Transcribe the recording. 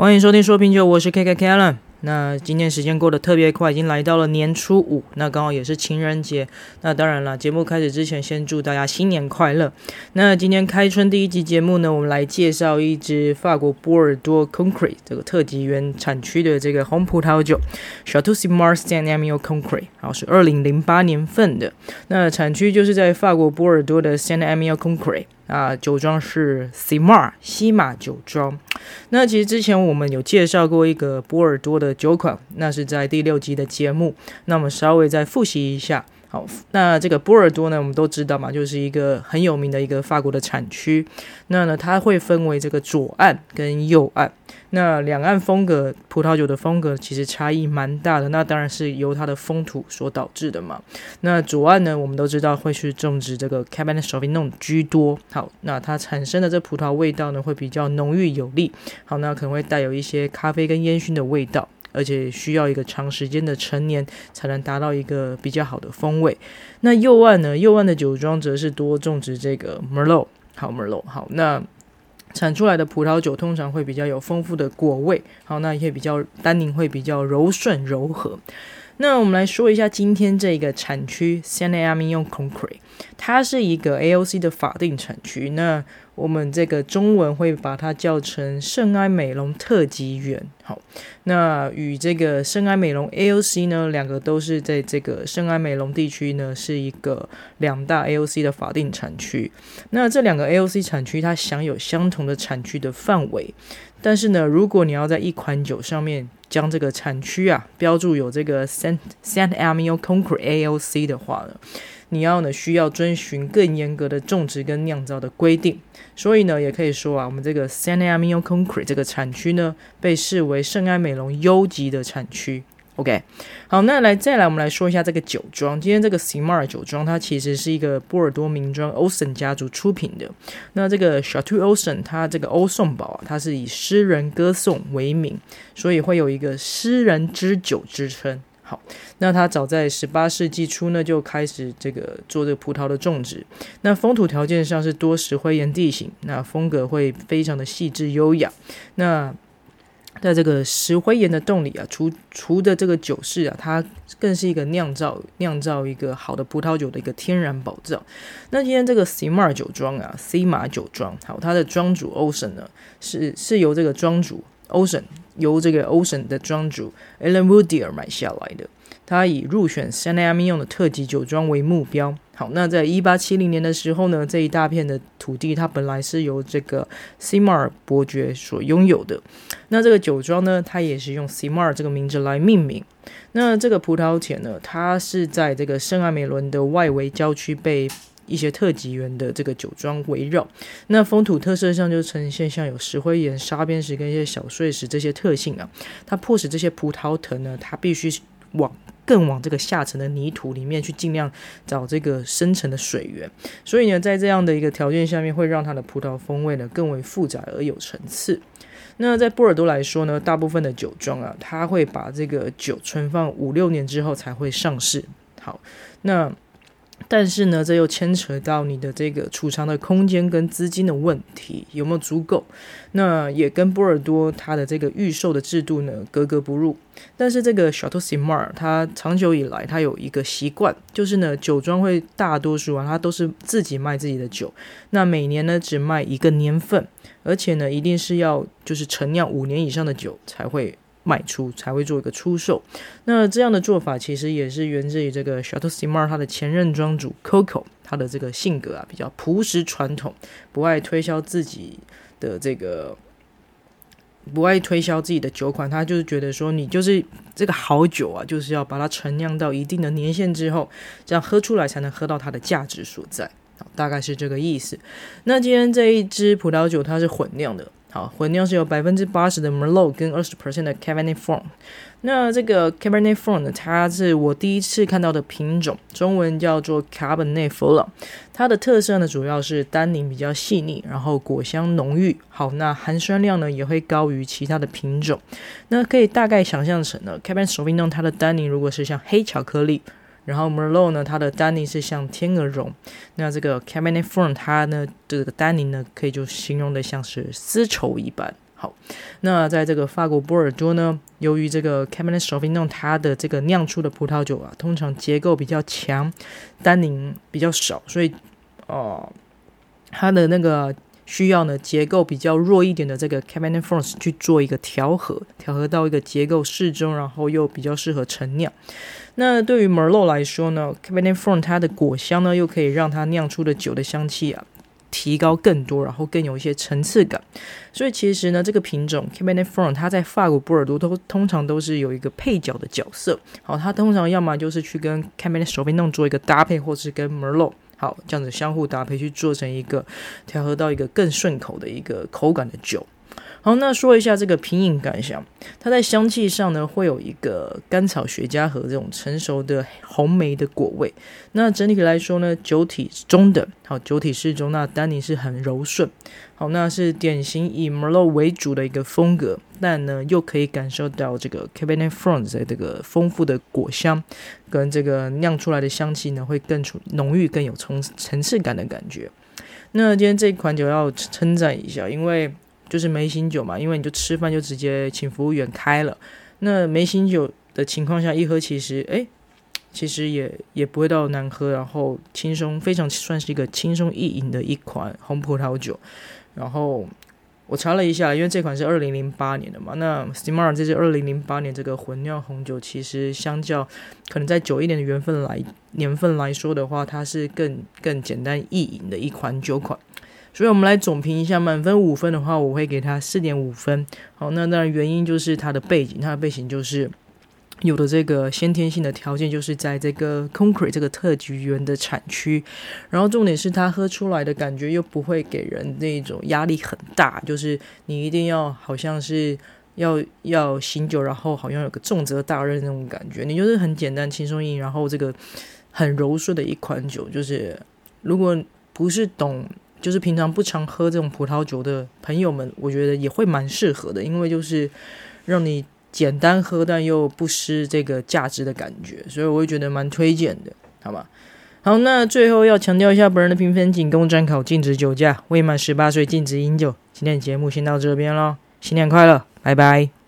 欢迎收听说品酒，我是 KK Kellen。那今天时间过得特别快，已经来到了年初五，那刚好也是情人节。那当然了，节目开始之前，先祝大家新年快乐。那今天开春第一集节目呢，我们来介绍一支法国波尔多 Concrete 这个特级园产区的这个红葡萄酒，Château Simard Saint-Emilion Concret，然后是二零零八年份的。那产区就是在法国波尔多的 Saint-Emilion Concret。啊，酒庄是 Simar 西马酒庄。那其实之前我们有介绍过一个波尔多的酒款，那是在第六集的节目。那我们稍微再复习一下。好，那这个波尔多呢，我们都知道嘛，就是一个很有名的一个法国的产区。那呢，它会分为这个左岸跟右岸。那两岸风格，葡萄酒的风格其实差异蛮大的。那当然是由它的风土所导致的嘛。那左岸呢，我们都知道会去种植这个 Cabernet Sauvignon 居多。好，那它产生的这葡萄味道呢，会比较浓郁有力。好，那可能会带有一些咖啡跟烟熏的味道。而且需要一个长时间的陈年，才能达到一个比较好的风味。那右岸呢？右岸的酒庄则是多种植这个 Merlot，好 Merlot，好，那产出来的葡萄酒通常会比较有丰富的果味，好，那也比较单宁会比较柔顺柔和。那我们来说一下今天这个产区 Saint-Emilion Concrete，它是一个 AOC 的法定产区。那我们这个中文会把它叫成圣埃美隆特级园。好，那与这个圣埃美隆 AOC 呢，两个都是在这个圣埃美隆地区呢，是一个两大 AOC 的法定产区。那这两个 AOC 产区它享有相同的产区的范围，但是呢，如果你要在一款酒上面将这个产区啊标注有这个 Saint Saint Emil Concret AOC 的话呢，你要呢需要遵循更严格的种植跟酿造的规定，所以呢也可以说啊，我们这个 Saint-Emilion Concret 这个产区呢被视为圣埃美隆优级的产区。OK，好，那来再来我们来说一下这个酒庄。今天这个 Simard 酒庄它其实是一个波尔多名庄 Ausson 家族出品的。那这个 chateaubsen 它这个欧颂堡啊，它是以诗人歌颂为名，所以会有一个诗人之酒之称。好，那他早在十八世纪初呢，就开始这个做这个葡萄的种植。那风土条件上是多石灰岩地形，那风格会非常的细致优雅。那在这个石灰岩的洞里啊，除除的这个酒室啊，它更是一个酿造酿造一个好的葡萄酒的一个天然宝藏。那今天这个 Simard 酒庄啊，西马酒庄，好，它的庄主 Ocean 呢，是是由这个庄主 Ocean。由这个 Ocean 的庄主 Alan Woodier 买下来的，他以入选 Saint-Emilion 的特级酒庄为目标。好，那在一八七零年的时候呢，这一大片的土地，它本来是由这个 Simar 伯爵所拥有的。那这个酒庄呢，它也是用 Simar 这个名字来命名。那这个葡萄田呢，它是在这个圣埃美伦的外围郊区被。一些特级园的这个酒庄围绕，那风土特色上就呈现像有石灰岩、砂边石跟一些小碎石这些特性啊，它迫使这些葡萄藤呢，它必须往更往这个下层的泥土里面去，尽量找这个深层的水源。所以呢，在这样的一个条件下面，会让它的葡萄风味呢更为复杂而有层次。那在波尔多来说呢，大部分的酒庄啊，它会把这个酒存放五六年之后才会上市。好，那。但是呢，这又牵扯到你的这个储藏的空间跟资金的问题有没有足够？那也跟波尔多它的这个预售的制度呢格格不入。但是这个 Château Simard 它长久以来它有一个习惯，就是呢酒庄会大多数啊它都是自己卖自己的酒，那每年呢只卖一个年份，而且呢一定是要就是陈酿五年以上的酒才会。卖出才会做一个出售，那这样的做法其实也是源自于这个 Château Simard 他的前任庄主 Coco 他的这个性格啊比较朴实传统，不爱推销自己的这个不爱推销自己的酒款，他就是觉得说你就是这个好酒啊，就是要把它陈酿到一定的年限之后，这样喝出来才能喝到它的价值所在，大概是这个意思。那今天这一支葡萄酒它是混酿的。好，混酿是有百分之八十的 Merlot 跟二十 percent 的 Cabernet Franc。那这个 Cabernet Franc 呢，它是我第一次看到的品种，中文叫做 Cabernet Franc。它的特色呢，主要是单宁比较细腻，然后果香浓郁。好，那含酸量呢也会高于其他的品种。那可以大概想象成呢，Cabernet Sauvignon 它的单宁如果是像黑巧克力。然后 Merlot 呢，它的单宁是像天鹅绒。那这个 Cabernet Franc 它呢，这个单宁呢，可以就形容的像是丝绸一般。好，那在这个法国波尔多呢，由于这个 Cabernet Sauvignon 它的这个酿出的葡萄酒啊，通常结构比较强，单宁比较少，所以哦、它的那个需要呢结构比较弱一点的这个 Cabernet Franc 去做一个调和，调和到一个结构适中，然后又比较适合陈酿。那对于 Merlot 来说呢，Cabernet Franc 它的果香呢，又可以让它酿出的酒的香气啊。提高更多，然后更有一些层次感。所以其实呢，这个品种 Cabernet Franc 它在法国波尔多都通常都是有一个配角的角色。好，它通常要么就是去跟 Cabernet Sauvignon 做一个搭配，或是跟 Merlot 好这样子相互搭配，去做成一个调和到一个更顺口的一个口感的酒。好，那说一下这个品饮感想，它在香气上呢，会有一个甘草、雪茄和这种成熟的红莓的果味。那整体来说呢，酒体中等，好，酒体适中，那丹尼是很柔顺。好，那是典型以 Merlot 为主的一个风格，但呢又可以感受到这个 Cabernet Franc 的这个丰富的果香，跟这个酿出来的香气呢会更出浓郁、更有层层次感的感觉。那今天这款酒要称赞一下，因为。就是梅型酒嘛，因为你就吃饭就直接请服务员开了。那梅型酒的情况下，一喝其实哎，其实也也不会到难喝，然后轻松，非常算是一个轻松易饮的一款红葡萄酒。然后我查了一下，因为这款是二零零八年的嘛，那 Cymarra 这是二零零八年这个混酿红酒，其实相较可能在久一点的缘分来年份来说的话，它是更更简单易饮的一款酒款。所以，我们来总评一下，满分五分的话，我会给他四点五分。好，那当然原因就是它的背景，它的背景就是有的这个先天性的条件，就是在这个 Concrete 这个特级园的产区。然后重点是它喝出来的感觉又不会给人那种压力很大，就是你一定要好像是要要醒酒，然后好像有个重责大任那种感觉。你就是很简单轻松饮，然后这个很柔顺的一款酒，就是如果不是懂。就是平常不常喝这种葡萄酒的朋友们，我觉得也会蛮适合的，因为就是让你简单喝，但又不失这个价值的感觉，所以我会觉得蛮推荐的，好吗？好，那最后要强调一下，本人的评分仅供参考，禁止酒驾，未满十八岁禁止饮酒。今天的节目先到这边喽，新年快乐，拜拜。